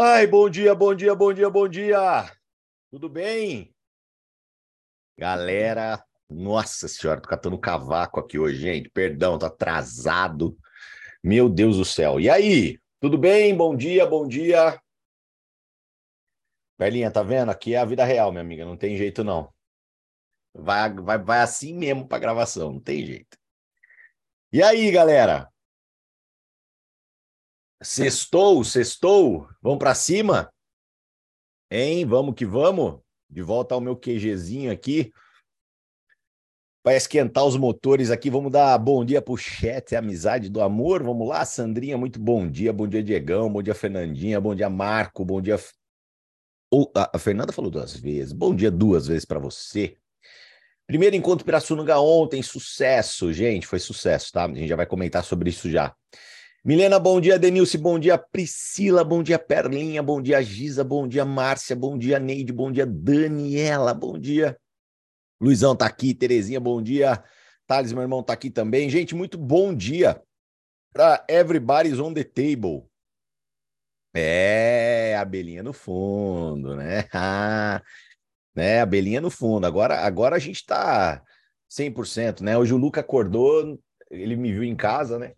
Ai, bom dia, bom dia, bom dia, bom dia. Tudo bem? Galera, nossa senhora, tô catando cavaco aqui hoje, gente. Perdão, tô atrasado. Meu Deus do céu. E aí? Tudo bem? Bom dia, bom dia. Belinha, tá vendo? Aqui é a vida real, minha amiga, não tem jeito não. Vai, vai, vai assim mesmo pra gravação, não tem jeito. E aí, galera? Sextou, sextou, vamos para cima? Hein? Vamos que vamos? De volta ao meu QGzinho aqui. Para esquentar os motores aqui, vamos dar bom dia pro chat, amizade do amor. Vamos lá, Sandrinha, muito bom dia. Bom dia, Diegão. Bom dia, Fernandinha. Bom dia, Marco. Bom dia. A Fernanda falou duas vezes. Bom dia duas vezes para você. Primeiro encontro Pirassununga ontem, sucesso, gente, foi sucesso, tá? A gente já vai comentar sobre isso já. Milena, bom dia. Denilce, bom dia. Priscila, bom dia. Perlinha, bom dia. Giza, bom dia. Márcia, bom dia. Neide, bom dia. Daniela, bom dia. Luizão tá aqui. Terezinha, bom dia. Thales, meu irmão, tá aqui também. Gente, muito bom dia para Everybody's on the Table. É, abelhinha no fundo, né? Ah, né, abelhinha no fundo. Agora, agora a gente tá 100%, né? Hoje o Luca acordou, ele me viu em casa, né?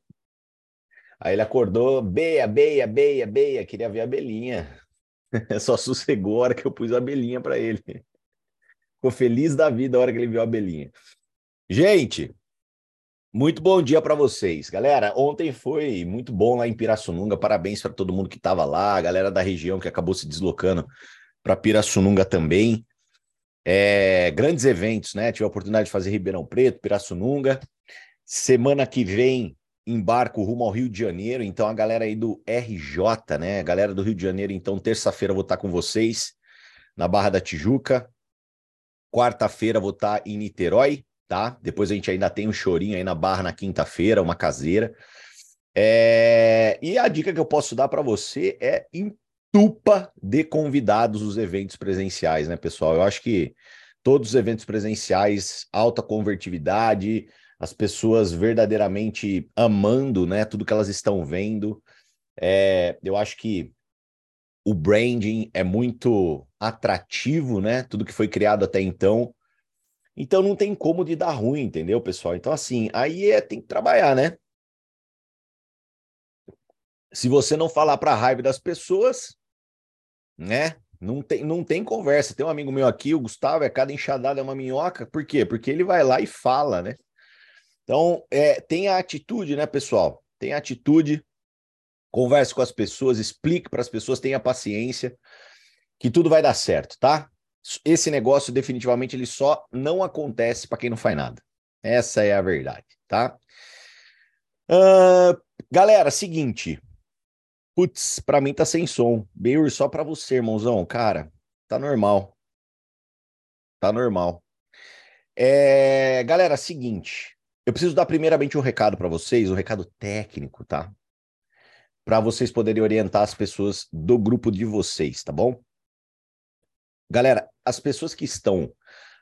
Aí ele acordou, beia, beia, beia, beia, queria ver a abelhinha. Só sossegou a hora que eu pus a abelhinha para ele. Ficou feliz da vida a hora que ele viu a abelhinha. Gente, muito bom dia para vocês. Galera, ontem foi muito bom lá em Pirassununga. Parabéns para todo mundo que estava lá, a galera da região que acabou se deslocando para Pirassununga também. É, grandes eventos, né? Tive a oportunidade de fazer Ribeirão Preto, Pirassununga. Semana que vem embarco rumo ao Rio de Janeiro, então a galera aí do RJ, né? A galera do Rio de Janeiro, então terça-feira vou estar com vocês na Barra da Tijuca. Quarta-feira vou estar em Niterói, tá? Depois a gente ainda tem um chorinho aí na Barra na quinta-feira, uma caseira. É... E a dica que eu posso dar para você é entupa de convidados os eventos presenciais, né, pessoal? Eu acho que todos os eventos presenciais, alta convertibilidade, as pessoas verdadeiramente amando, né, tudo que elas estão vendo. É, eu acho que o branding é muito atrativo, né? Tudo que foi criado até então. Então não tem como de dar ruim, entendeu, pessoal? Então assim, aí é, tem que trabalhar, né? Se você não falar para a raiva das pessoas, né? Não tem, não tem conversa. Tem um amigo meu aqui, o Gustavo, é cada enxadada é uma minhoca. Por quê? Porque ele vai lá e fala, né? Então, é, tenha atitude, né, pessoal? Tenha atitude, converse com as pessoas, explique para as pessoas, tenha paciência, que tudo vai dar certo, tá? Esse negócio, definitivamente, ele só não acontece para quem não faz nada. Essa é a verdade, tá? Uh, galera, seguinte. Putz, para mim tá sem som. Beir só para você, irmãozão. Cara, tá normal. Tá normal. É, galera, seguinte. Eu preciso dar primeiramente um recado para vocês, um recado técnico, tá? Para vocês poderem orientar as pessoas do grupo de vocês, tá bom? Galera, as pessoas que estão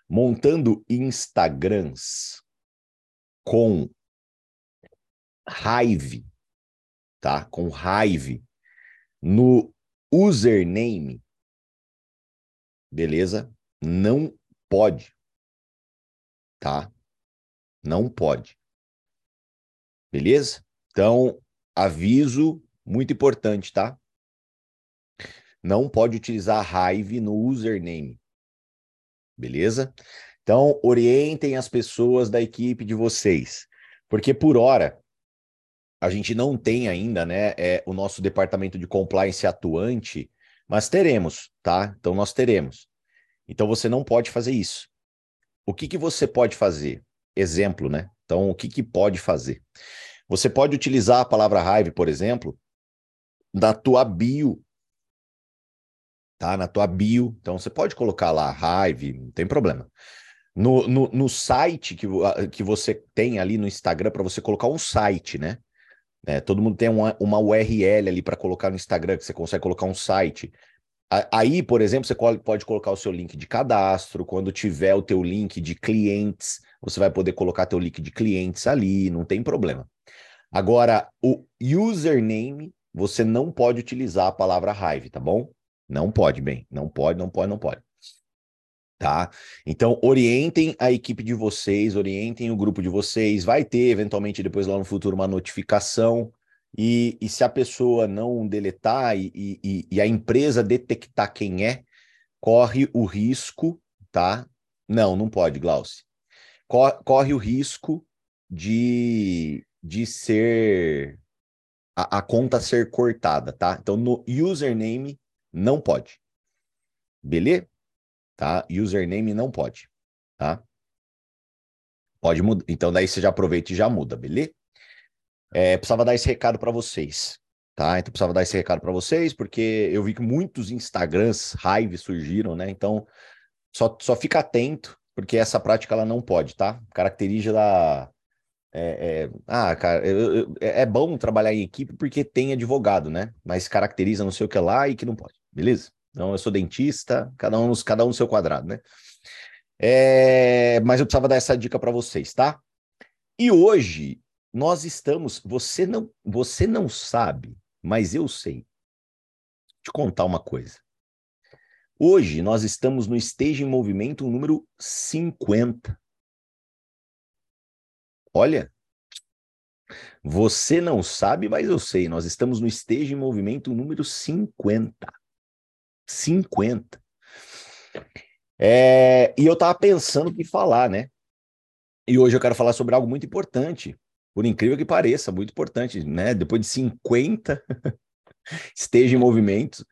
montando Instagrams com raiva, tá? Com raiva no username, beleza? Não pode, tá? Não pode. Beleza? Então, aviso muito importante, tá? Não pode utilizar Hive no username. Beleza? Então, orientem as pessoas da equipe de vocês. Porque por hora, a gente não tem ainda, né, é, o nosso departamento de compliance atuante, mas teremos, tá? Então, nós teremos. Então, você não pode fazer isso. O que, que você pode fazer? Exemplo, né? Então, o que, que pode fazer? Você pode utilizar a palavra raiva, por exemplo, na tua bio. Tá? Na tua bio. Então, você pode colocar lá raiva, não tem problema. No, no, no site que, que você tem ali no Instagram, para você colocar um site, né? É, todo mundo tem uma, uma URL ali para colocar no Instagram, que você consegue colocar um site. Aí, por exemplo, você pode colocar o seu link de cadastro, quando tiver o teu link de clientes, você vai poder colocar teu link de clientes ali, não tem problema. Agora, o username você não pode utilizar a palavra raiva, tá bom? Não pode, bem. Não pode, não pode, não pode. Tá? Então, orientem a equipe de vocês, orientem o grupo de vocês. Vai ter, eventualmente, depois lá no futuro, uma notificação. E, e se a pessoa não deletar e, e, e a empresa detectar quem é, corre o risco, tá? Não, não pode, Glaucio. Corre o risco de, de ser a, a conta ser cortada, tá? Então, no username não pode. Beleza? Tá? Username não pode, tá? Pode mudar. Então, daí você já aproveita e já muda, beleza? É, precisava dar esse recado para vocês, tá? Então, precisava dar esse recado para vocês, porque eu vi que muitos Instagrams raiva surgiram, né? Então, só, só fica atento, porque essa prática ela não pode, tá? Caracteriza da. É, é, ah, cara, eu, eu, é bom trabalhar em equipe porque tem advogado, né? Mas caracteriza não sei o que lá e que não pode, beleza? Então, eu sou dentista, cada um, cada um no seu quadrado, né? É, mas eu precisava dar essa dica para vocês, tá? E hoje nós estamos, você não, você não sabe, mas eu sei. Te contar uma coisa. Hoje nós estamos no Esteja em Movimento número 50. Olha, você não sabe, mas eu sei. Nós estamos no Esteja em Movimento número 50. 50. É, e eu tava pensando o que falar, né? E hoje eu quero falar sobre algo muito importante, por incrível que pareça, muito importante, né? Depois de 50 esteja em movimento,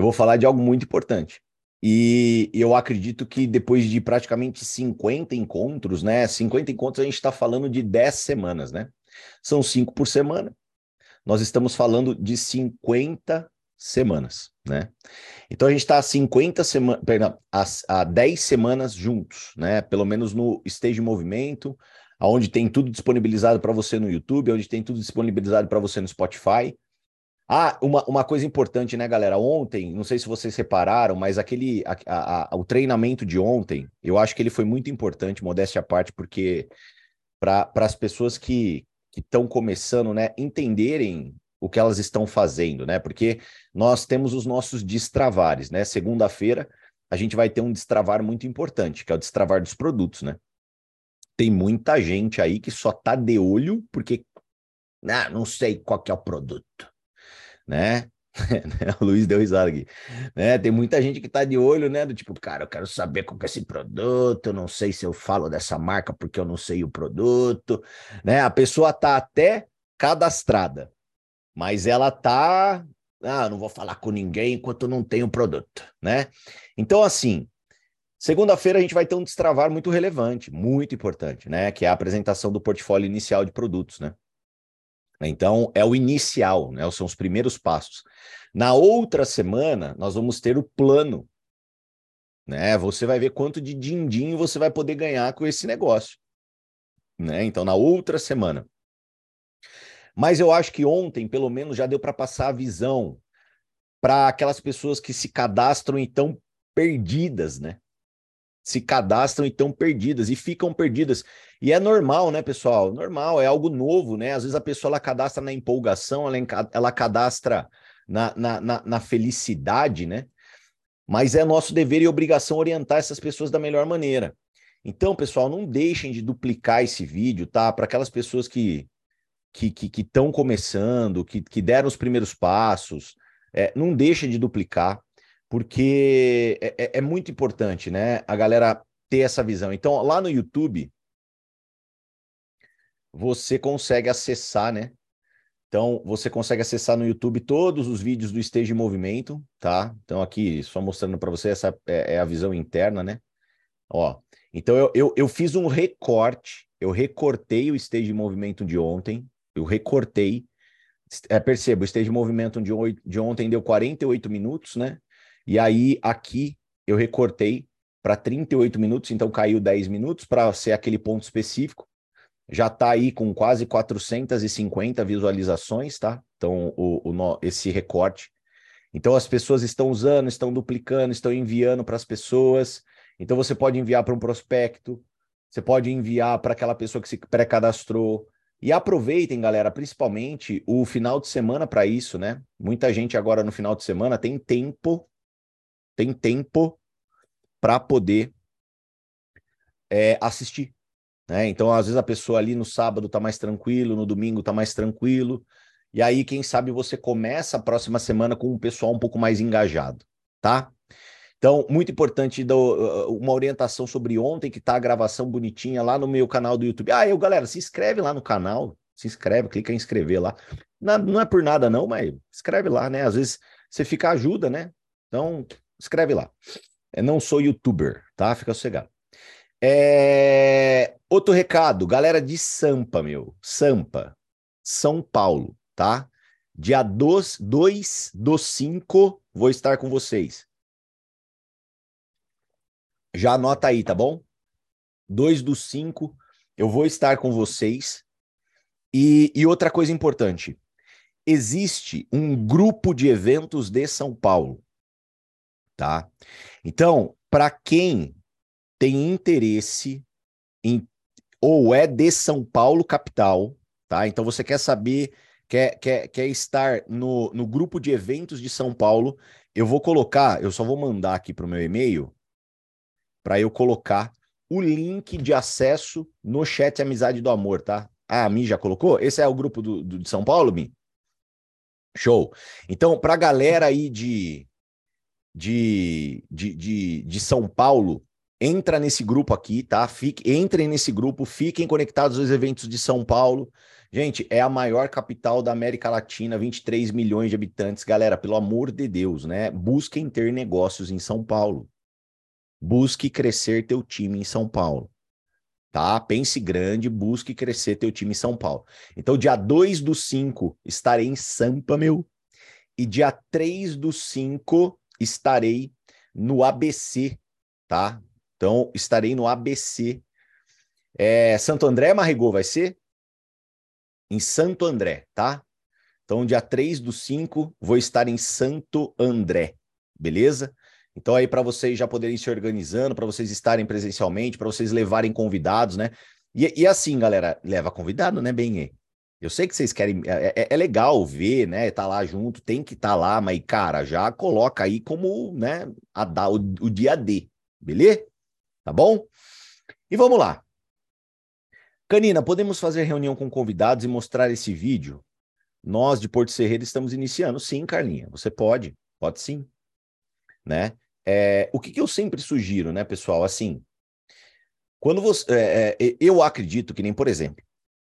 eu vou falar de algo muito importante. E eu acredito que depois de praticamente 50 encontros, né? 50 encontros a gente está falando de 10 semanas, né? São cinco por semana. Nós estamos falando de 50 semanas, né? Então a gente está há 50 semanas, perdão, há, há 10 semanas juntos, né? Pelo menos no Stage Movimento, onde tem tudo disponibilizado para você no YouTube, onde tem tudo disponibilizado para você no Spotify. Ah, uma, uma coisa importante, né, galera? Ontem, não sei se vocês separaram, mas aquele a, a, o treinamento de ontem, eu acho que ele foi muito importante, modéstia à parte, porque para as pessoas que estão começando, né, entenderem o que elas estão fazendo, né? Porque nós temos os nossos destravares, né? Segunda-feira a gente vai ter um destravar muito importante, que é o destravar dos produtos, né? Tem muita gente aí que só tá de olho porque ah, não sei qual que é o produto, né? o Luiz deu risada aqui. Né? Tem muita gente que tá de olho, né? Do tipo, cara, eu quero saber qual que é esse produto, eu não sei se eu falo dessa marca porque eu não sei o produto, né? A pessoa tá até cadastrada, mas ela tá, ah, não vou falar com ninguém enquanto não tenho produto, né? Então, assim, segunda-feira a gente vai ter um destravar muito relevante, muito importante, né? Que é a apresentação do portfólio inicial de produtos, né? Então, é o inicial, né? São os primeiros passos. Na outra semana, nós vamos ter o plano, né? Você vai ver quanto de din-din você vai poder ganhar com esse negócio, né? Então, na outra semana. Mas eu acho que ontem, pelo menos, já deu para passar a visão para aquelas pessoas que se cadastram e estão perdidas, né? Se cadastram e estão perdidas e ficam perdidas. E é normal, né, pessoal? Normal, é algo novo, né? Às vezes a pessoa ela cadastra na empolgação, ela, ela cadastra na, na, na, na felicidade, né? Mas é nosso dever e obrigação orientar essas pessoas da melhor maneira. Então, pessoal, não deixem de duplicar esse vídeo, tá? Para aquelas pessoas que que estão começando, que, que deram os primeiros passos, é, não deixa de duplicar, porque é, é, é, muito importante, né? A galera ter essa visão. Então, lá no YouTube, você consegue acessar, né? Então, você consegue acessar no YouTube todos os vídeos do Stage Movimento, tá? Então, aqui, só mostrando para você, essa é, é, a visão interna, né? Ó, então eu, eu, eu fiz um recorte, eu recortei o Stage Movimento de ontem, eu recortei. É, perceba, o stage de movimento de, de ontem deu 48 minutos, né? E aí aqui eu recortei para 38 minutos, então caiu 10 minutos para ser aquele ponto específico. Já está aí com quase 450 visualizações, tá? Então, o, o, esse recorte. Então, as pessoas estão usando, estão duplicando, estão enviando para as pessoas. Então, você pode enviar para um prospecto, você pode enviar para aquela pessoa que se pré-cadastrou, E aproveitem, galera, principalmente o final de semana para isso, né? Muita gente agora no final de semana tem tempo, tem tempo para poder é, assistir. Né? Então, às vezes a pessoa ali no sábado tá mais tranquilo, no domingo tá mais tranquilo. E aí, quem sabe você começa a próxima semana com um pessoal um pouco mais engajado, tá? Então, muito importante do, uh, uma orientação sobre ontem, que tá a gravação bonitinha lá no meu canal do YouTube. Ah, eu, galera, se inscreve lá no canal, se inscreve, clica em inscrever lá. Não, não é por nada, não, mas escreve lá, né? Às vezes você fica ajuda, né? Então, escreve lá. Eu não sou youtuber, tá? Fica sossegado. É... Outro recado, galera de Sampa, meu. Sampa, São Paulo tá? Dia 2 do 5, vou estar com vocês. Já anota aí, tá bom? 2 do 5, eu vou estar com vocês. E, e outra coisa importante: existe um grupo de eventos de São Paulo, tá? Então, para quem tem interesse em ou é de São Paulo capital, tá? Então você quer saber quer, quer, quer estar no, no grupo de eventos de São Paulo, eu vou colocar, eu só vou mandar aqui para o meu e-mail, para eu colocar o link de acesso no chat Amizade do Amor, tá? Ah, a Mi já colocou? Esse é o grupo do, do de São Paulo, Mi? Show. Então, para a galera aí de, de, de, de, de São Paulo, entra nesse grupo aqui, tá? Fique, entrem nesse grupo, fiquem conectados aos eventos de São Paulo. Gente, é a maior capital da América Latina, 23 milhões de habitantes. Galera, pelo amor de Deus, né? Busquem ter negócios em São Paulo. Busque crescer teu time em São Paulo. Tá? Pense grande, busque crescer teu time em São Paulo. Então, dia 2 do 5 estarei em Sampa, meu. E dia 3 do 5 estarei no ABC, tá? Então, estarei no ABC. É, Santo André, Marrigô, vai ser? em Santo André, tá? Então, dia 3 do 5, vou estar em Santo André, beleza? Então, aí, para vocês já poderem se organizando, para vocês estarem presencialmente, para vocês levarem convidados, né? E, e, assim, galera, leva convidado, né, bem? Eu sei que vocês querem. É, é, é legal ver, né? Tá lá junto, tem que estar tá lá, mas, cara, já coloca aí como, né, a, o, o dia D, beleza? Tá bom? E vamos lá. Canina, podemos fazer reunião com convidados e mostrar esse vídeo? Nós de Porto Serreiro estamos iniciando. Sim, Carlinha, você pode, pode sim. Né? É, o que, que, eu sempre sugiro, né, pessoal? Assim, quando você. É, é, eu acredito que nem, por exemplo,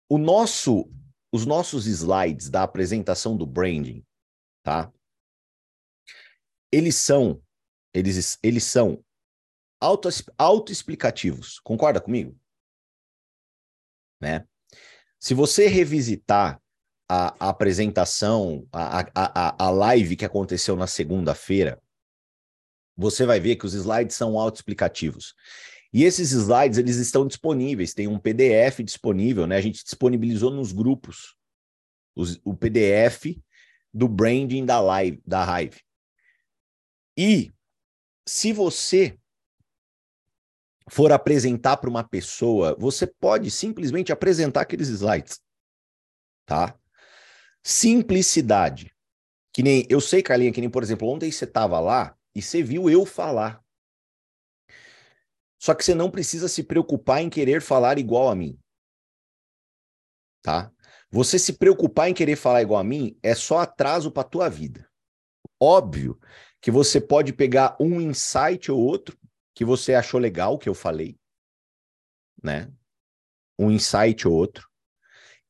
o nosso, os nossos slides da apresentação do branding, tá? Eles são, eles, eles são auto, autoexplicativos. Concorda comigo? né? Se você revisitar a, a apresentação, a, a, a live que aconteceu na segunda-feira, você vai ver que os slides são autoexplicativos. E esses slides, eles estão disponíveis, tem um PDF disponível, né? A gente disponibilizou nos grupos os, o PDF do branding da live, da Hive. E se você for apresentar para uma pessoa, você pode simplesmente apresentar aqueles slides. Tá? Simplicidade. Que nem eu sei, Carlinha, que nem, por exemplo, ontem você estava lá e você viu eu falar. Só que você não precisa se preocupar em querer falar igual a mim. Tá? Você se preocupar em querer falar igual a mim é só atraso para tua vida. Óbvio que você pode pegar um insight ou outro que você achou legal que eu falei, né? Um insight ou outro,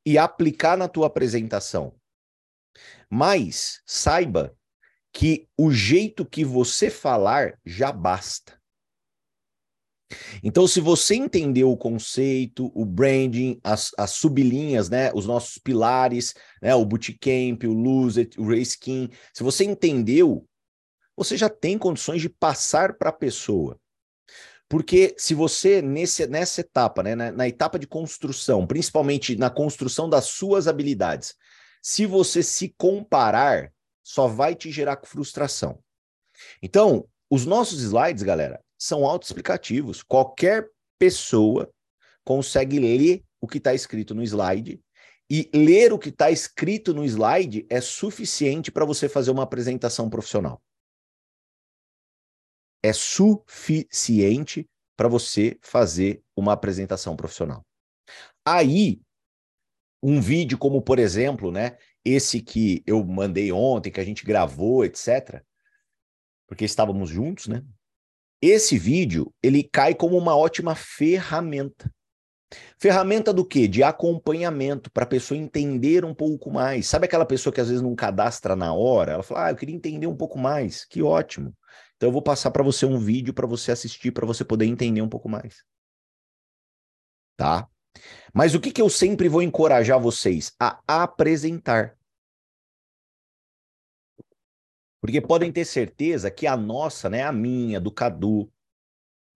e aplicar na tua apresentação. Mas saiba que o jeito que você falar já basta. Então, se você entendeu o conceito, o branding, as, as sublinhas, né, os nossos pilares, né, o bootcamp, o lose it, o reskin, se você entendeu, você já tem condições de passar para a pessoa porque se você, nesse, nessa etapa, né, na, na etapa de construção, principalmente na construção das suas habilidades, se você se comparar, só vai te gerar frustração. Então, os nossos slides, galera, são autoexplicativos. Qualquer pessoa consegue ler o que está escrito no slide E ler o que está escrito no slide é suficiente para você fazer uma apresentação profissional. É suficiente para você fazer uma apresentação profissional. Aí, um vídeo como, por exemplo, né, esse que eu mandei ontem, que a gente gravou, etc., porque estávamos juntos, né? Esse vídeo, ele cai como uma ótima ferramenta. Ferramenta do quê? De acompanhamento, para a pessoa entender um pouco mais. Sabe aquela pessoa que às vezes não cadastra na hora? Ela fala, ah, eu queria entender um pouco mais. Que ótimo. Então eu vou passar para você um vídeo para você assistir, para você poder entender um pouco mais. Tá? Mas o que, que eu sempre vou encorajar vocês? A apresentar. Porque podem ter certeza que a nossa, né, a minha, do Cadu,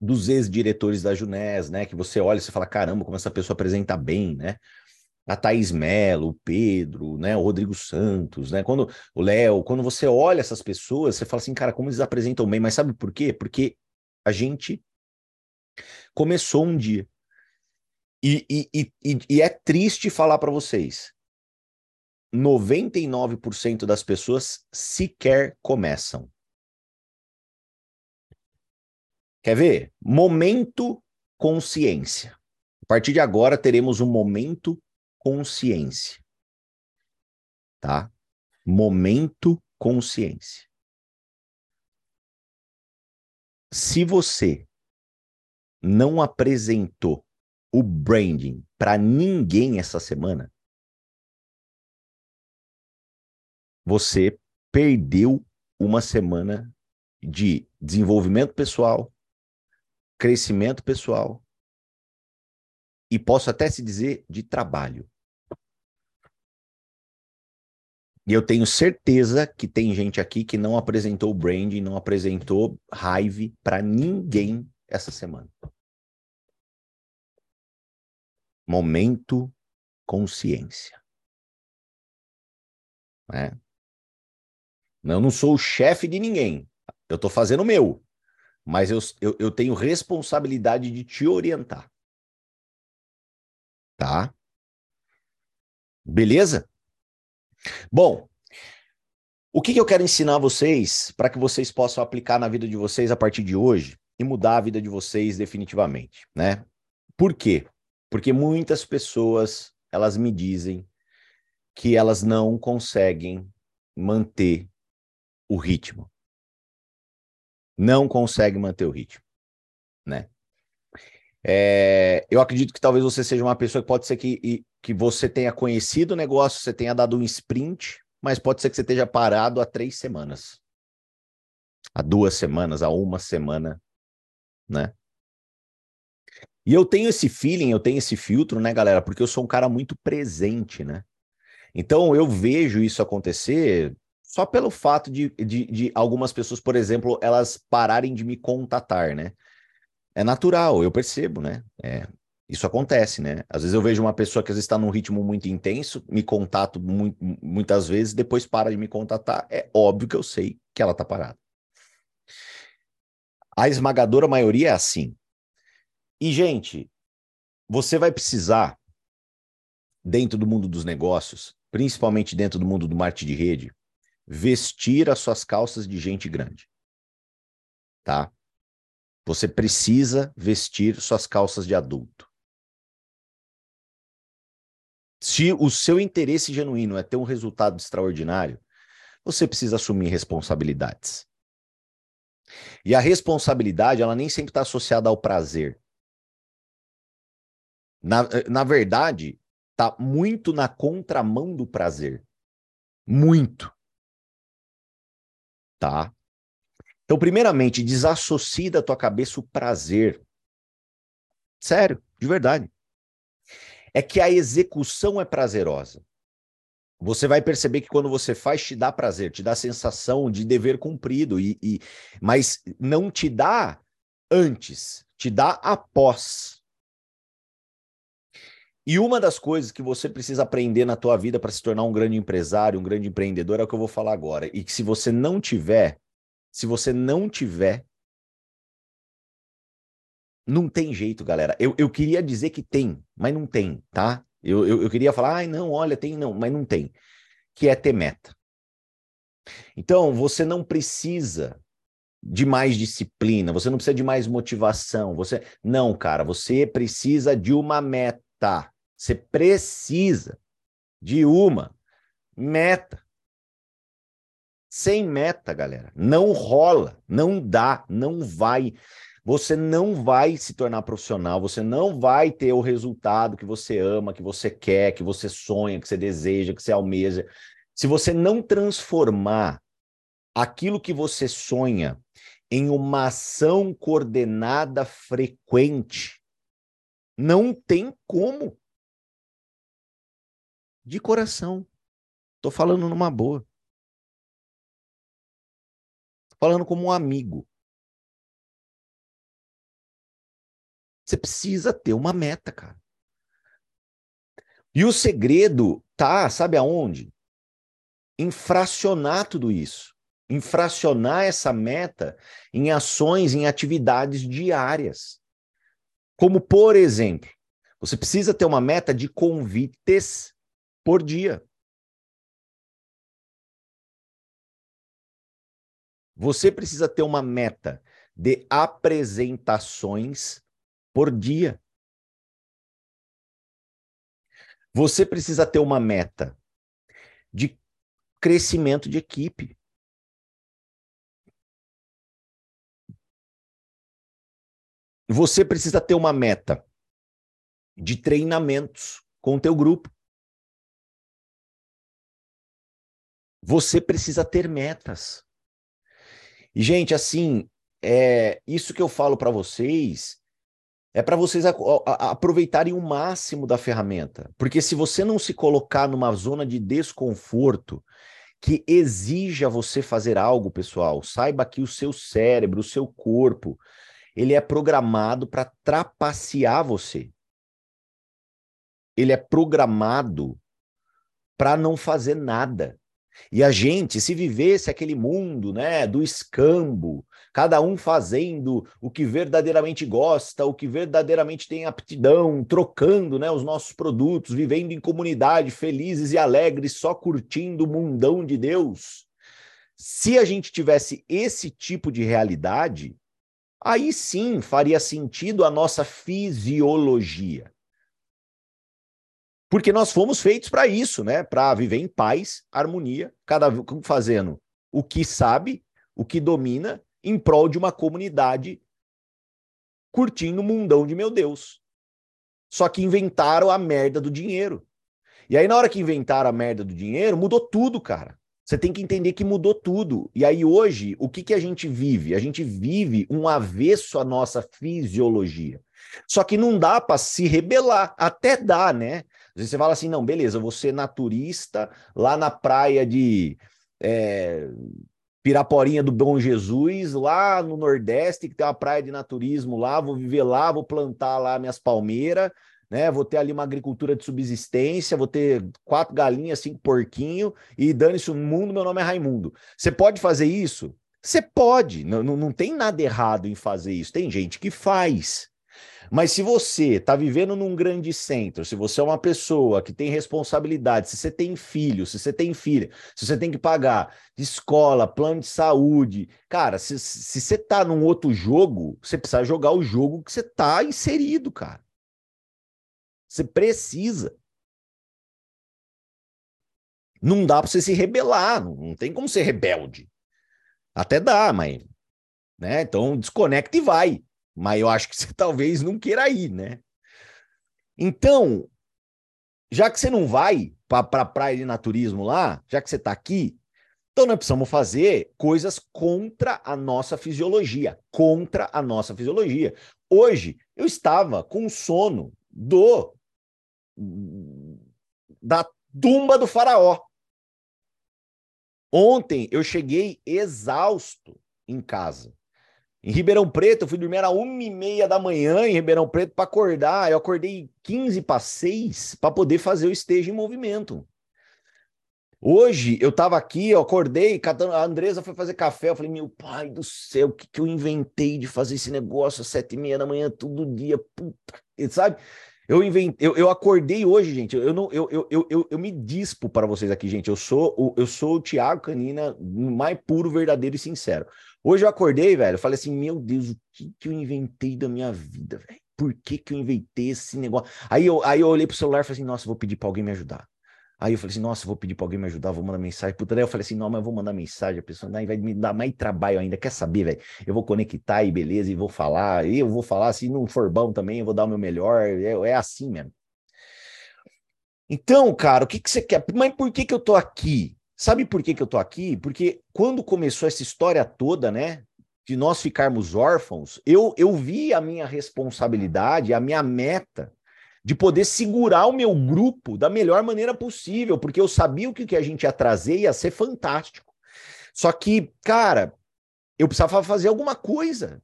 dos ex-diretores da Junés, né, que você olha e fala, caramba, como essa pessoa apresenta bem, né? A Thaís Mello, o Pedro, né, o Rodrigo Santos, né? Quando o Léo, quando você olha essas pessoas, você fala assim, cara, como eles apresentam bem, mas sabe por quê? Porque a gente começou um dia. E, e, e, e é triste falar para vocês. 99% das pessoas sequer começam. Quer ver? Momento consciência. A partir de agora teremos um momento consciência. Tá? Momento consciência. Se você não apresentou o branding para ninguém essa semana, você perdeu uma semana de desenvolvimento pessoal, crescimento pessoal e posso até se dizer de trabalho. E eu tenho certeza que tem gente aqui que não apresentou branding, não apresentou raiva para ninguém essa semana. Momento consciência. Né? Eu não sou o chefe de ninguém. Eu estou fazendo o meu. Mas eu, eu, eu tenho responsabilidade de te orientar. Tá? Beleza? Bom, o que, que eu quero ensinar vocês para que vocês possam aplicar na vida de vocês a partir de hoje e mudar a vida de vocês definitivamente, né? Por quê? Porque muitas pessoas, elas me dizem que elas não conseguem manter o ritmo. Não conseguem manter o ritmo, né? É, eu acredito que talvez você seja uma pessoa que pode ser que, que você tenha conhecido o negócio, você tenha dado um sprint, mas pode ser que você esteja parado há três semanas, há duas semanas, há uma semana, né? E eu tenho esse feeling, eu tenho esse filtro, né, galera? Porque eu sou um cara muito presente, né? Então eu vejo isso acontecer só pelo fato de, de, de, algumas pessoas, por exemplo, elas pararem de me contatar, né? É natural, eu percebo, né? É, isso acontece, né? Às vezes eu vejo uma pessoa que às vezes está num ritmo muito intenso, me contato muito, muitas vezes, depois para de me contatar. É óbvio que eu sei que ela está parada. A esmagadora maioria é assim. E, gente, você vai precisar, dentro do mundo dos negócios, principalmente dentro do mundo do marketing de rede, vestir as suas calças de gente grande. Tá? Você precisa vestir suas calças de adulto. Se o seu interesse genuíno é ter um resultado extraordinário, você precisa assumir responsabilidades. E a responsabilidade, ela nem sempre está associada ao prazer. Na, na verdade, tá muito na contramão do prazer. Muito. Tá? Então, primeiramente, desassocie da tua cabeça o prazer. Sério, de verdade. É que a execução é prazerosa. Você vai perceber que quando você faz, te dá prazer, te dá sensação de dever cumprido, e, e mas não te dá antes, te dá após. E uma das coisas que você precisa aprender na tua vida para se tornar um grande empresário, um grande empreendedor, é o que eu vou falar agora. E que se você não tiver, se você não tiver, não tem jeito, galera. Eu, eu queria dizer que tem, mas não tem, tá? Eu, eu, eu queria falar, ai, não, olha, tem não, mas não tem. Que é ter meta. Então, você não precisa de mais disciplina, você não precisa de mais motivação, você não, cara, você precisa de uma meta. Você precisa de uma meta. Sem meta, galera, não rola, não dá, não vai. Você não vai se tornar profissional, você não vai ter o resultado que você ama, que você quer, que você sonha, que você deseja, que você almeja. Se você não transformar aquilo que você sonha em uma ação coordenada frequente, não tem como. De coração. Tô falando numa boa. Tô falando como um amigo. Você precisa ter uma meta, cara. E o segredo tá, sabe aonde? Infracionar tudo isso. Infracionar essa meta em ações, em atividades diárias. Como, por exemplo, você precisa ter uma meta de convites por dia. Você precisa ter uma meta de apresentações por dia. Você precisa ter uma meta de crescimento de equipe. Você precisa ter uma meta de treinamentos com o teu grupo. Você precisa ter metas. E gente, assim, é isso que eu falo para vocês é para vocês a, a, aproveitarem o máximo da ferramenta. Porque se você não se colocar numa zona de desconforto que exija você fazer algo, pessoal, saiba que o seu cérebro, o seu corpo, ele é programado para trapacear você. Ele é programado para não fazer nada. E a gente, se vivesse aquele mundo, né, do escambo, cada um fazendo o que verdadeiramente gosta, o que verdadeiramente tem aptidão, trocando, né, os nossos produtos, vivendo em comunidade, felizes e alegres, só curtindo o mundão de Deus. Se a gente tivesse esse tipo de realidade, aí sim faria sentido a nossa fisiologia. Porque nós fomos feitos para isso, né? Para viver em paz, harmonia, cada um fazendo o que sabe, o que domina, em prol de uma comunidade curtindo o mundão de meu Deus. Só que inventaram a merda do dinheiro. E aí, na hora que inventaram a merda do dinheiro, mudou tudo, cara. Você tem que entender que mudou tudo. E aí, hoje, o que, que a gente vive? A gente vive um avesso à nossa fisiologia. Só que não dá para se rebelar. Até dá, né? Às vezes você fala assim, não, beleza, eu vou ser naturista lá na praia de é, Piraporinha do Bom Jesus, lá no Nordeste, que tem uma praia de naturismo lá, vou viver lá, vou plantar lá minhas palmeiras, né? Vou ter ali uma agricultura de subsistência, vou ter quatro galinhas, cinco porquinhos, e dane-se o mundo, meu nome é Raimundo. Você pode fazer isso? Você pode, não, não tem nada errado em fazer isso. Tem gente que faz. Mas se você está vivendo num grande centro, se você é uma pessoa que tem responsabilidade, se você tem filho, se você tem filha, se você tem que pagar escola, plano de saúde, cara, se, se você está num outro jogo, você precisa jogar o jogo que você está inserido, cara. Você precisa. Não dá para você se rebelar, não, não tem como ser rebelde. Até dá, mas, né? Então desconecta e vai. Mas eu acho que você talvez não queira ir, né? Então, já que você não vai para a praia de naturismo lá, já que você está aqui, então nós precisamos fazer coisas contra a nossa fisiologia, contra a nossa fisiologia. Hoje eu estava com sono do da tumba do faraó. Ontem eu cheguei exausto em casa. Em Ribeirão Preto, eu fui dormir às uma e meia da manhã em Ribeirão Preto para acordar. Eu acordei 15 para 6 para poder fazer o esteja em movimento. Hoje eu estava aqui, eu acordei, a Andresa foi fazer café. Eu falei, meu pai do céu, o que, que eu inventei de fazer esse negócio às sete e meia da manhã, todo dia, puta, sabe? Eu, inventei, eu, eu acordei hoje, gente. Eu, não, eu, eu, eu, eu, eu me dispo para vocês aqui, gente. Eu sou o, eu sou o Thiago Canina, mais puro, verdadeiro e sincero. Hoje eu acordei, velho. Eu falei assim: Meu Deus, o que, que eu inventei da minha vida, velho? Por que, que eu inventei esse negócio? Aí eu, aí eu olhei pro celular e falei assim: Nossa, vou pedir para alguém me ajudar. Aí eu falei assim, nossa, vou pedir para alguém me ajudar, vou mandar mensagem. Puta, daí eu falei assim, não, mas eu vou mandar mensagem, a pessoa vai me dar mais trabalho ainda. Quer saber, velho? Eu vou conectar e beleza, e vou falar, e eu vou falar, se não for bom também, eu vou dar o meu melhor. É, é assim mesmo. Então, cara, o que, que você quer? Mas por que, que eu tô aqui? Sabe por que, que eu tô aqui? Porque quando começou essa história toda, né? De nós ficarmos órfãos, eu, eu vi a minha responsabilidade, a minha meta de poder segurar o meu grupo da melhor maneira possível, porque eu sabia o que a gente ia trazer ia ser fantástico. Só que, cara, eu precisava fazer alguma coisa.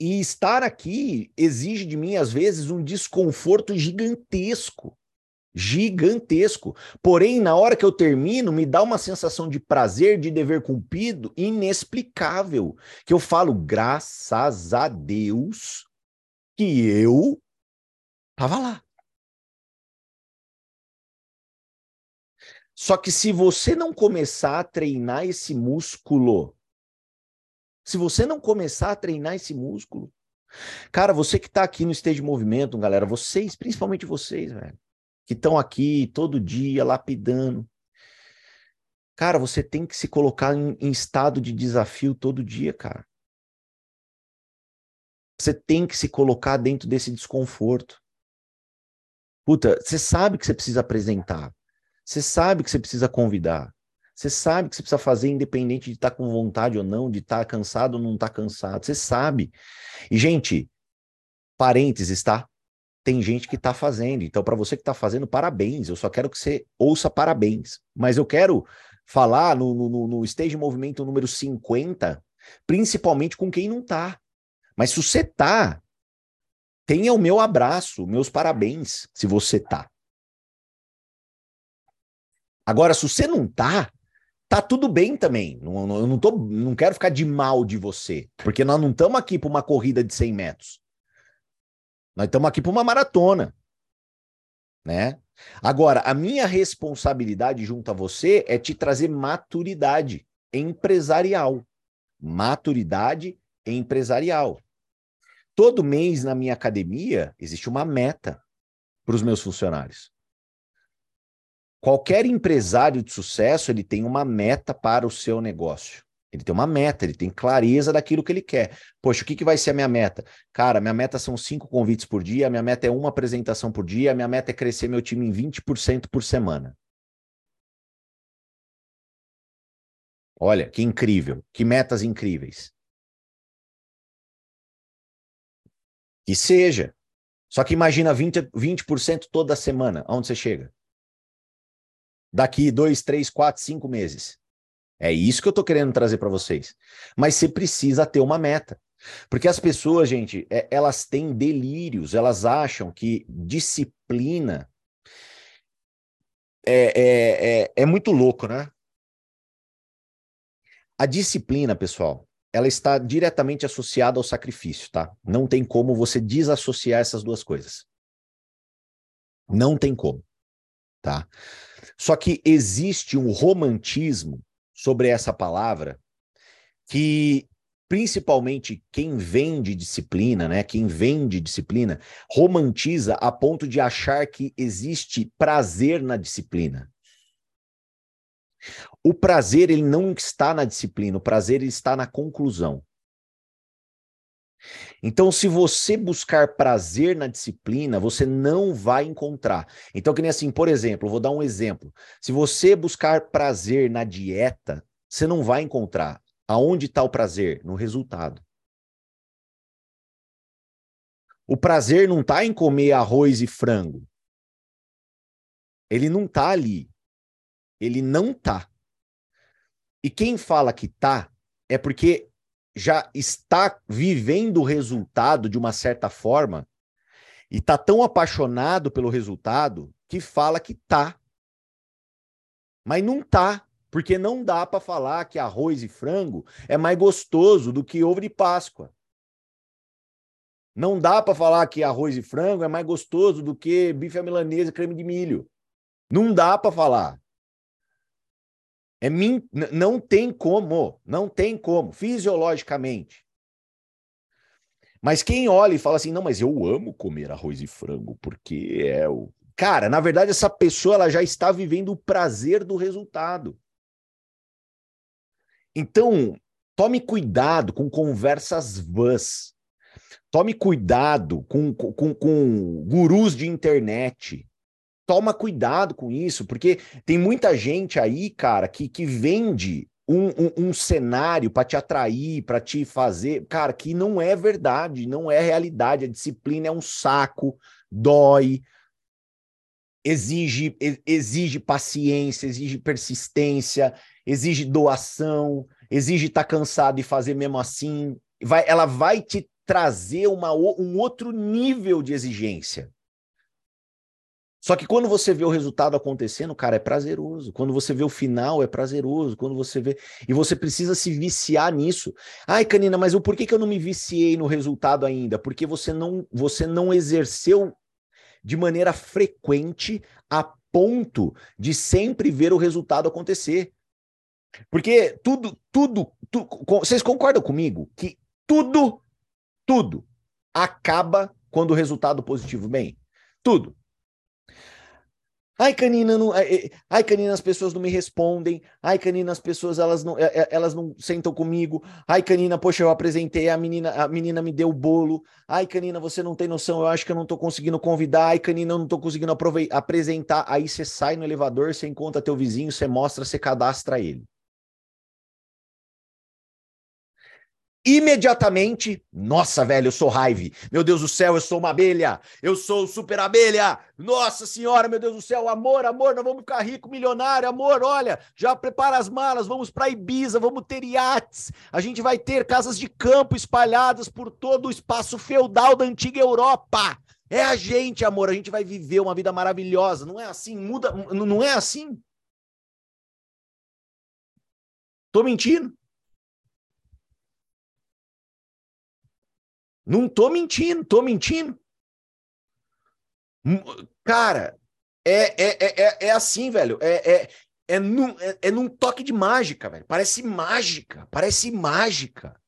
E estar aqui exige de mim, às vezes, um desconforto gigantesco. Gigantesco. Porém, na hora que eu termino, me dá uma sensação de prazer, de dever cumprido, inexplicável. Que eu falo, graças a Deus, que eu estava lá. Só que se você não começar a treinar esse músculo, se você não começar a treinar esse músculo, cara, você que está aqui no Stage Movimento, galera, vocês, principalmente vocês, velho, que estão aqui todo dia lapidando, cara, você tem que se colocar em, em estado de desafio todo dia, cara. Você tem que se colocar dentro desse desconforto. Puta, você sabe que você precisa apresentar. Você sabe que você precisa convidar. Você sabe que você precisa fazer independente de estar tá com vontade ou não, de estar tá cansado ou não estar tá cansado. Você sabe. E, gente, parênteses, tá? Tem gente que está fazendo. Então, para você que está fazendo, parabéns. Eu só quero que você ouça parabéns. Mas eu quero falar no, no, no Stage Movimento número 50, principalmente com quem não está. Mas se você tá, tenha o meu abraço, meus parabéns, se você tá. Agora, se você não tá, tá tudo bem também. Não, eu não, tô, não quero ficar de mal de você, porque nós não estamos aqui para uma corrida de 100 metros. Nós estamos aqui para uma maratona. Né? Agora, a minha responsabilidade junto a você é te trazer maturidade empresarial. Maturidade empresarial. Todo mês na minha academia existe uma meta para os meus funcionários. Qualquer empresário de sucesso, ele tem uma meta para o seu negócio. Ele tem uma meta, ele tem clareza daquilo que ele quer. Poxa, o que, que vai ser a minha meta? Cara, minha meta são cinco convites por dia, minha meta é uma apresentação por dia, minha meta é crescer meu time em 20% por semana. Olha, que incrível, que metas incríveis. Que seja. Só que imagina 20%, 20 toda semana. Aonde você chega? Daqui dois, três, quatro, cinco meses. É isso que eu tô querendo trazer para vocês. Mas você precisa ter uma meta. Porque as pessoas, gente, é, elas têm delírios, elas acham que disciplina é, é, é, é muito louco, né? A disciplina, pessoal, ela está diretamente associada ao sacrifício, tá? Não tem como você desassociar essas duas coisas. Não tem como, tá? Só que existe um romantismo sobre essa palavra que principalmente quem vende disciplina, né? Quem vende disciplina romantiza a ponto de achar que existe prazer na disciplina. O prazer ele não está na disciplina, o prazer ele está na conclusão. Então, se você buscar prazer na disciplina, você não vai encontrar. Então, que nem assim, por exemplo, vou dar um exemplo. Se você buscar prazer na dieta, você não vai encontrar. Aonde está o prazer? No resultado. O prazer não está em comer arroz e frango. Ele não está ali. Ele não tá. E quem fala que tá é porque já está vivendo o resultado de uma certa forma e tá tão apaixonado pelo resultado que fala que tá. Mas não tá, porque não dá para falar que arroz e frango é mais gostoso do que ovo de Páscoa. Não dá para falar que arroz e frango é mais gostoso do que bife à milanesa e creme de milho. Não dá para falar. É min... Não tem como, não tem como, fisiologicamente. Mas quem olha e fala assim, não, mas eu amo comer arroz e frango, porque é o. Cara, na verdade, essa pessoa ela já está vivendo o prazer do resultado. Então, tome cuidado com conversas vãs. Tome cuidado com, com, com gurus de internet. Toma cuidado com isso, porque tem muita gente aí, cara, que, que vende um, um, um cenário para te atrair, para te fazer. Cara, que não é verdade, não é realidade. A disciplina é um saco, dói, exige, exige paciência, exige persistência, exige doação, exige estar tá cansado e fazer mesmo assim. Vai, ela vai te trazer uma, um outro nível de exigência. Só que quando você vê o resultado acontecendo, cara, é prazeroso. Quando você vê o final, é prazeroso. Quando você vê. E você precisa se viciar nisso. Ai, Canina, mas o porquê que eu não me viciei no resultado ainda? Porque você não, você não exerceu de maneira frequente a ponto de sempre ver o resultado acontecer. Porque tudo, tudo, tudo vocês concordam comigo que tudo tudo acaba quando o resultado positivo vem. Tudo. Ai, Canina, não, ai, Canina, as pessoas não me respondem. Ai, Canina, as pessoas elas não, elas não sentam comigo. Ai, Canina, poxa, eu apresentei, a menina, a menina me deu o bolo. Ai, Canina, você não tem noção, eu acho que eu não tô conseguindo convidar. Ai, Canina, eu não tô conseguindo apresentar. Aí você sai no elevador, você encontra teu vizinho, você mostra, você cadastra ele. Imediatamente, nossa, velho, eu sou raiva. Meu Deus do céu, eu sou uma abelha. Eu sou super abelha. Nossa senhora, meu Deus do céu, amor, amor, nós vamos ficar rico, milionário, amor, olha, já prepara as malas, vamos para Ibiza, vamos ter iates. A gente vai ter casas de campo espalhadas por todo o espaço feudal da antiga Europa. É a gente, amor, a gente vai viver uma vida maravilhosa. Não é assim, muda, não é assim. Tô mentindo? Não tô mentindo, tô mentindo. Hum, cara, é, é, é, é assim, velho. É, é, é, num, é, é num toque de mágica, velho. Parece mágica, parece mágica.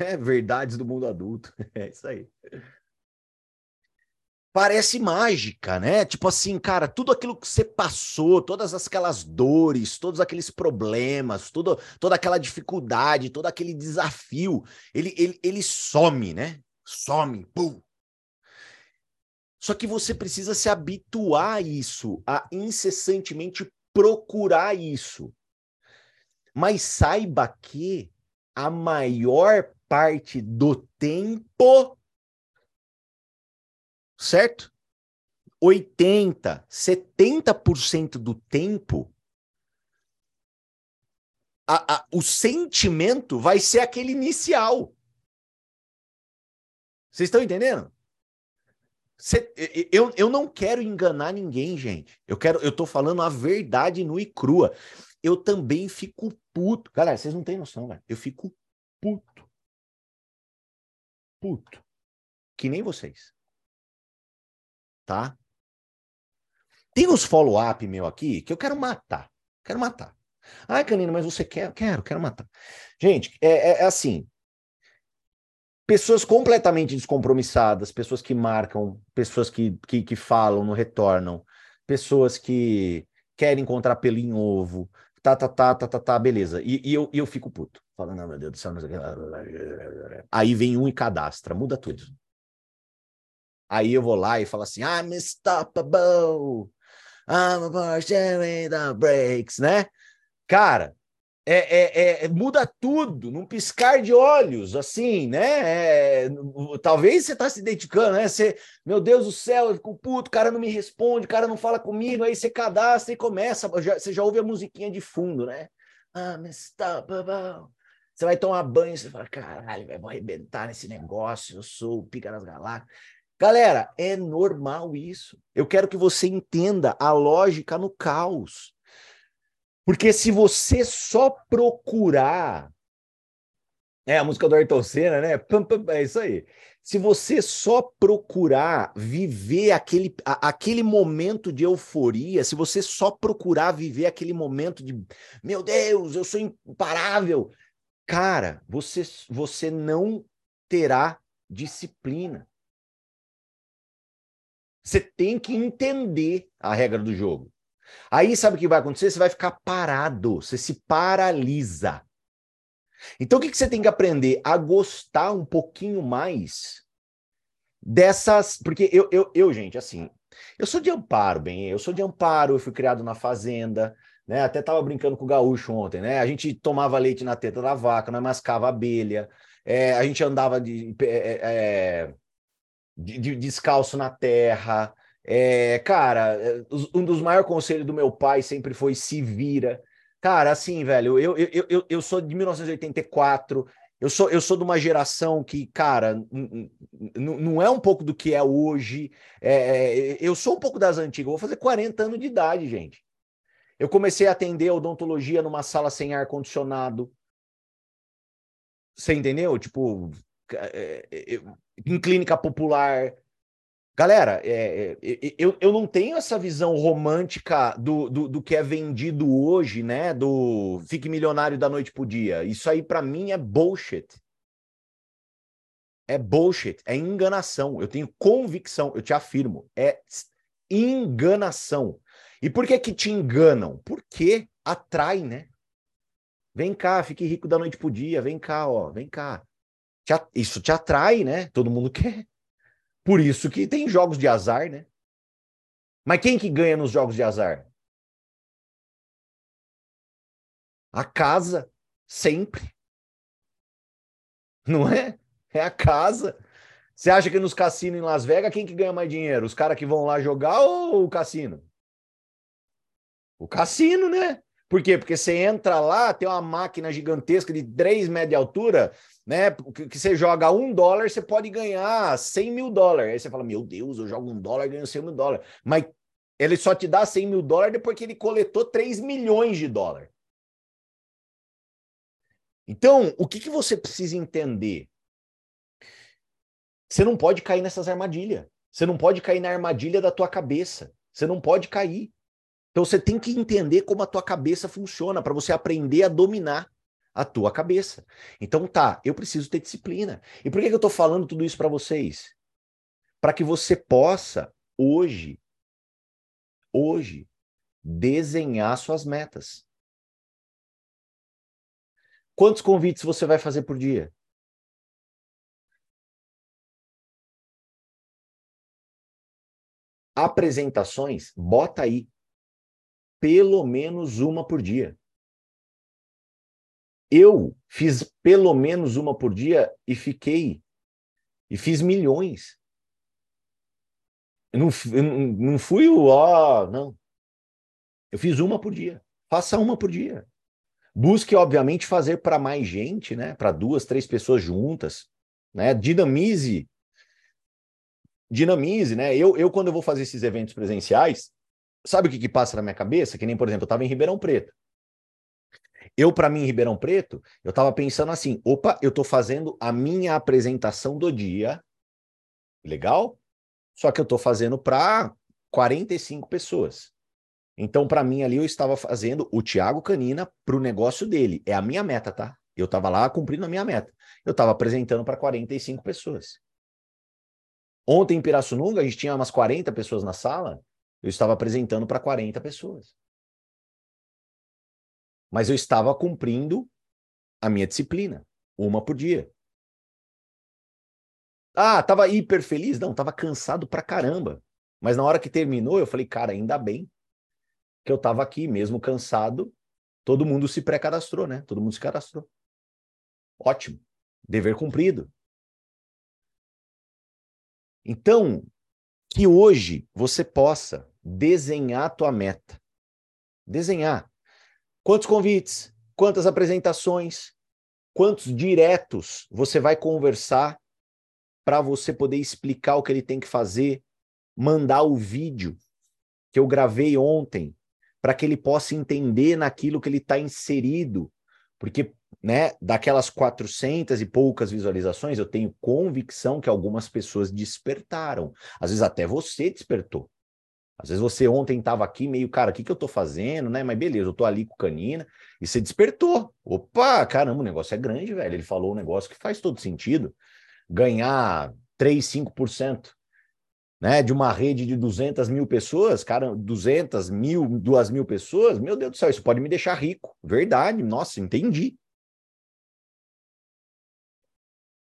É, verdades do mundo adulto. É isso aí. Parece mágica, né? Tipo assim, cara, tudo aquilo que você passou, todas aquelas dores, todos aqueles problemas, tudo, toda aquela dificuldade, todo aquele desafio, ele, ele, ele some, né? Some, pum. Só que você precisa se habituar a isso, a incessantemente procurar isso. Mas saiba que a maior parte do tempo, certo? 80, 70% do tempo, a, a, o sentimento vai ser aquele inicial. Vocês estão entendendo? Cê, eu, eu não quero enganar ninguém, gente. Eu quero, eu tô falando a verdade nua e crua. Eu também fico puto. Galera, vocês não têm noção, velho. Eu fico puto. Puto. Que nem vocês. Tá? Tem uns follow-up meu aqui que eu quero matar. Quero matar. Ai, Canino, mas você quer? Quero, quero matar. Gente, é, é, é assim pessoas completamente descompromissadas, pessoas que marcam, pessoas que, que, que falam, não retornam, pessoas que querem encontrar pelo em ovo, tá, tá, tá, tá, tá, tá, beleza. E, e eu, eu fico puto, falando, não, meu Deus do céu, aí vem um e cadastra, muda tudo. Aí eu vou lá e falo assim, I'm unstoppable, I'm a the brakes, né? Cara, é, é, é, muda tudo, num piscar de olhos, assim, né? É, talvez você está se dedicando, né? Você, meu Deus do céu, eu fico puto, o cara não me responde, o cara não fala comigo, aí você cadastra e começa, já, você já ouve a musiquinha de fundo, né? Ah, stop, você vai tomar banho, você fala, caralho, vai, vou arrebentar nesse negócio, eu sou o pica das galáxias. Galera, é normal isso. Eu quero que você entenda a lógica no caos. Porque se você só procurar. É a música do Ayrton Senna, né? É isso aí. Se você só procurar viver aquele, a, aquele momento de euforia, se você só procurar viver aquele momento de, meu Deus, eu sou imparável, cara, você, você não terá disciplina. Você tem que entender a regra do jogo. Aí sabe o que vai acontecer? Você vai ficar parado, você se paralisa. Então o que, que você tem que aprender? A gostar um pouquinho mais dessas. Porque eu, eu, eu, gente, assim, eu sou de amparo, bem, eu sou de amparo, eu fui criado na fazenda, né? Até tava brincando com o gaúcho ontem, né? A gente tomava leite na teta da vaca, nós mascava abelha, é, a gente andava de, é, é, de, de descalço na terra. É, cara, é, um dos maiores conselhos do meu pai sempre foi se vira. Cara, assim, velho, eu, eu, eu, eu sou de 1984, eu sou, eu sou de uma geração que, cara, não é um pouco do que é hoje. É, é, eu sou um pouco das antigas, vou fazer 40 anos de idade, gente. Eu comecei a atender odontologia numa sala sem ar-condicionado. Você entendeu? Tipo, é, em clínica popular. Galera, é, é, eu, eu não tenho essa visão romântica do, do, do, que é vendido hoje, né? Do fique milionário da noite pro dia. Isso aí, para mim, é bullshit. É bullshit, é enganação. Eu tenho convicção, eu te afirmo, é enganação. E por que que te enganam? Porque atrai, né? Vem cá, fique rico da noite pro dia, vem cá, ó, vem cá isso te atrai, né? Todo mundo quer. Por isso que tem jogos de azar, né? Mas quem que ganha nos jogos de azar? A casa, sempre. Não é? É a casa. Você acha que nos cassinos em Las Vegas, quem que ganha mais dinheiro? Os caras que vão lá jogar ou o cassino? O cassino, né? Por quê? Porque você entra lá, tem uma máquina gigantesca de 3 metros de altura, né? Que você joga um dólar, você pode ganhar 100 mil dólares. Aí você fala, meu Deus, eu jogo um dólar e ganho 100 mil dólares. Mas ele só te dá 100 mil dólares depois que ele coletou 3 milhões de dólares. Então, o que, que você precisa entender? Você não pode cair nessas armadilhas. Você não pode cair na armadilha da tua cabeça. Você não pode cair. Então você tem que entender como a tua cabeça funciona para você aprender a dominar a tua cabeça. Então tá, eu preciso ter disciplina. E por que, que eu estou falando tudo isso para vocês? Para que você possa hoje, hoje, desenhar suas metas. Quantos convites você vai fazer por dia? Apresentações, bota aí. Pelo menos uma por dia. Eu fiz pelo menos uma por dia e fiquei. E fiz milhões. Eu não, eu não fui o ó, não. Eu fiz uma por dia. Faça uma por dia. Busque, obviamente, fazer para mais gente, né? Para duas, três pessoas juntas. Né? Dinamize. Dinamize, né? Eu, eu, quando eu vou fazer esses eventos presenciais, sabe o que, que passa na minha cabeça? Que nem, por exemplo, eu estava em Ribeirão Preto. Eu, para mim, em Ribeirão Preto, eu estava pensando assim: opa, eu estou fazendo a minha apresentação do dia. Legal? Só que eu estou fazendo para 45 pessoas. Então, para mim, ali eu estava fazendo o Thiago Canina para o negócio dele. É a minha meta, tá? Eu estava lá cumprindo a minha meta. Eu estava apresentando para 45 pessoas. Ontem em Pirassununga, a gente tinha umas 40 pessoas na sala. Eu estava apresentando para 40 pessoas mas eu estava cumprindo a minha disciplina, uma por dia. Ah, tava hiper feliz? Não, tava cansado pra caramba. Mas na hora que terminou, eu falei, cara, ainda bem que eu tava aqui, mesmo cansado, todo mundo se pré-cadastrou, né? Todo mundo se cadastrou. Ótimo. Dever cumprido. Então, que hoje você possa desenhar a tua meta. Desenhar. Quantos convites? Quantas apresentações? Quantos diretos você vai conversar para você poder explicar o que ele tem que fazer? Mandar o vídeo que eu gravei ontem para que ele possa entender naquilo que ele está inserido. Porque né, daquelas 400 e poucas visualizações, eu tenho convicção que algumas pessoas despertaram. Às vezes até você despertou. Às vezes você ontem estava aqui meio, cara, o que, que eu tô fazendo, né? Mas beleza, eu tô ali com canina e você despertou. Opa, caramba, o negócio é grande, velho. Ele falou um negócio que faz todo sentido. Ganhar 3, 5%, né? De uma rede de 200 mil pessoas, cara, 200 mil, 2 mil pessoas, meu Deus do céu, isso pode me deixar rico. Verdade, nossa, entendi.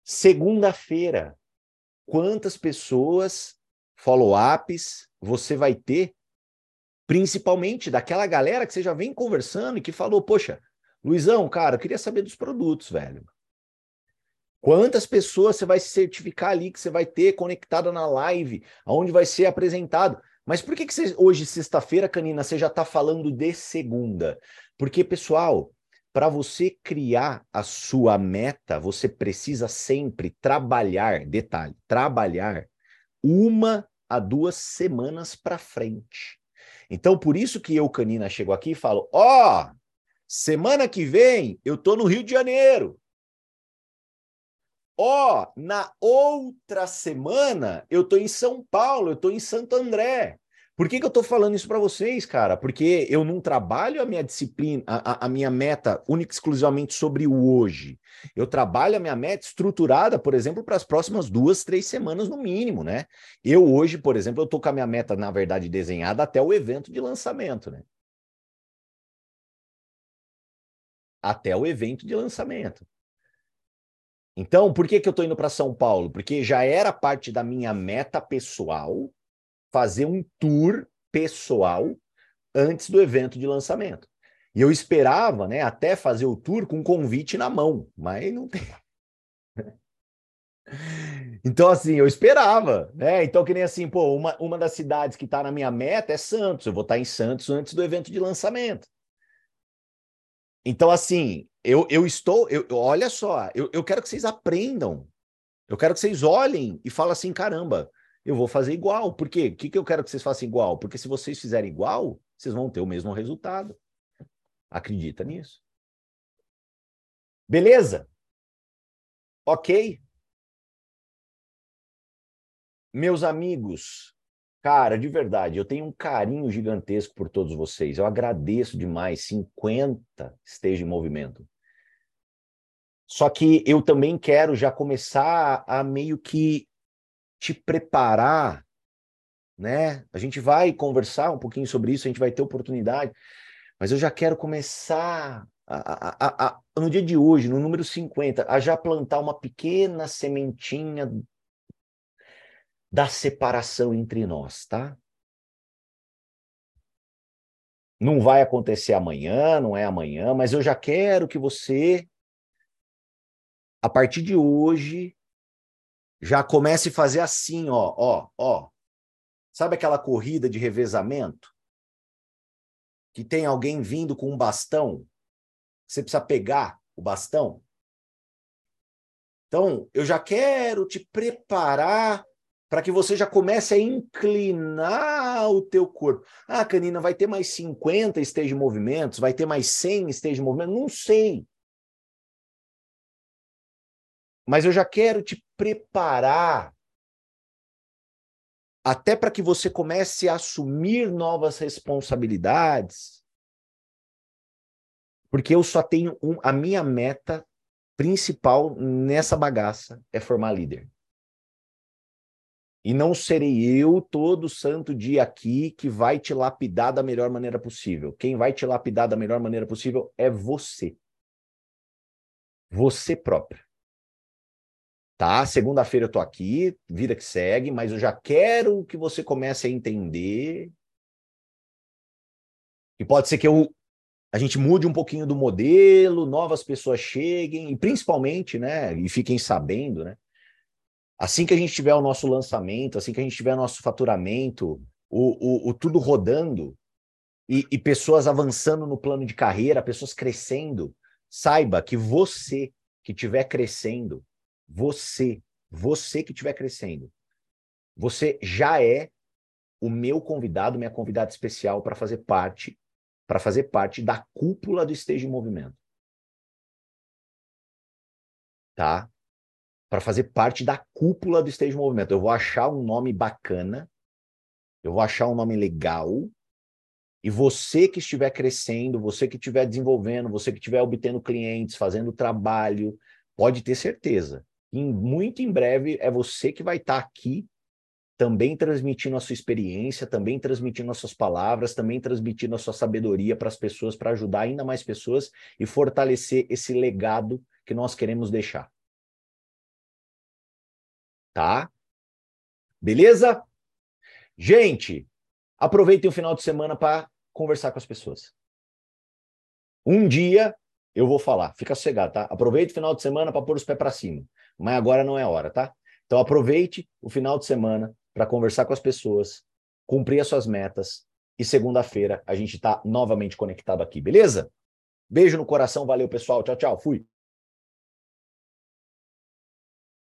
Segunda-feira, quantas pessoas, follow-ups, você vai ter, principalmente daquela galera que você já vem conversando e que falou, poxa, Luizão, cara, eu queria saber dos produtos, velho. Quantas pessoas você vai se certificar ali que você vai ter conectada na live, aonde vai ser apresentado? Mas por que, que você, hoje, sexta-feira, Canina, você já está falando de segunda? Porque, pessoal, para você criar a sua meta, você precisa sempre trabalhar, detalhe, trabalhar uma a duas semanas para frente. Então, por isso que eu, Canina, chego aqui e falo: ó, oh, semana que vem eu tô no Rio de Janeiro. Ó, oh, na outra semana eu tô em São Paulo, eu tô em Santo André. Por que, que eu estou falando isso para vocês, cara? Porque eu não trabalho a minha disciplina, a, a, minha meta única exclusivamente sobre o hoje. Eu trabalho a minha meta estruturada, por exemplo, para as próximas duas, três semanas no mínimo, né? Eu hoje, por exemplo, eu estou com a minha meta, na verdade, desenhada até o evento de lançamento, né? Até o evento de lançamento. Então, por que, que eu estou indo para São Paulo? Porque já era parte da minha meta pessoal fazer um tour pessoal antes do evento de lançamento. E eu esperava, né, até fazer o tour com convite na mão, mas não tem. Então, assim, eu esperava, né? Então, que nem assim, pô, uma, uma das cidades que está na minha meta é Santos. Eu vou estar tá em Santos antes do evento de lançamento. Então, assim, eu, eu estou, eu, olha só, eu, eu quero que vocês aprendam. Eu quero que vocês olhem e falem assim: caramba, eu vou fazer igual. Por quê? O que, que eu quero que vocês façam igual? Porque se vocês fizerem igual, vocês vão ter o mesmo resultado. Acredita nisso? Beleza? Ok? Meus amigos, cara, de verdade, eu tenho um carinho gigantesco por todos vocês. Eu agradeço demais. 50 esteja em movimento. Só que eu também quero já começar a meio que te preparar, né? A gente vai conversar um pouquinho sobre isso, a gente vai ter oportunidade, mas eu já quero começar a, a, a, no dia de hoje, no número 50, a já plantar uma pequena sementinha da separação entre nós, tá? Não vai acontecer amanhã, não é amanhã, mas eu já quero que você, a partir de hoje, já comece a fazer assim, ó, ó, ó. Sabe aquela corrida de revezamento? Que tem alguém vindo com um bastão? Você precisa pegar o bastão? Então, eu já quero te preparar para que você já comece a inclinar o teu corpo. Ah, Canina, vai ter mais 50 esteja movimentos, vai ter mais 100 esteja movimentos? Não sei. Mas eu já quero te preparar até para que você comece a assumir novas responsabilidades. Porque eu só tenho um, a minha meta principal nessa bagaça é formar líder. E não serei eu todo santo dia aqui que vai te lapidar da melhor maneira possível. Quem vai te lapidar da melhor maneira possível é você. Você próprio. Tá? Segunda-feira eu tô aqui, vida que segue, mas eu já quero que você comece a entender. E pode ser que eu a gente mude um pouquinho do modelo, novas pessoas cheguem, e principalmente, né, e fiquem sabendo, né? Assim que a gente tiver o nosso lançamento, assim que a gente tiver o nosso faturamento, o, o, o tudo rodando, e, e pessoas avançando no plano de carreira, pessoas crescendo, saiba que você que estiver crescendo, você, você que estiver crescendo, você já é o meu convidado, minha convidada especial para fazer parte, para fazer parte da cúpula do Esteja em Movimento. tá? Para fazer parte da cúpula do Stage Movimento. Eu vou achar um nome bacana, eu vou achar um nome legal, e você que estiver crescendo, você que estiver desenvolvendo, você que estiver obtendo clientes, fazendo trabalho, pode ter certeza. Em, muito em breve é você que vai estar tá aqui também transmitindo a sua experiência, também transmitindo as suas palavras, também transmitindo a sua sabedoria para as pessoas, para ajudar ainda mais pessoas e fortalecer esse legado que nós queremos deixar. Tá? Beleza? Gente, aproveitem o final de semana para conversar com as pessoas. Um dia eu vou falar, fica sossegado, tá? Aproveite o final de semana para pôr os pés para cima, mas agora não é hora, tá? Então aproveite o final de semana para conversar com as pessoas, cumprir as suas metas e segunda-feira a gente está novamente conectado aqui, beleza? Beijo no coração, valeu pessoal, tchau, tchau, fui.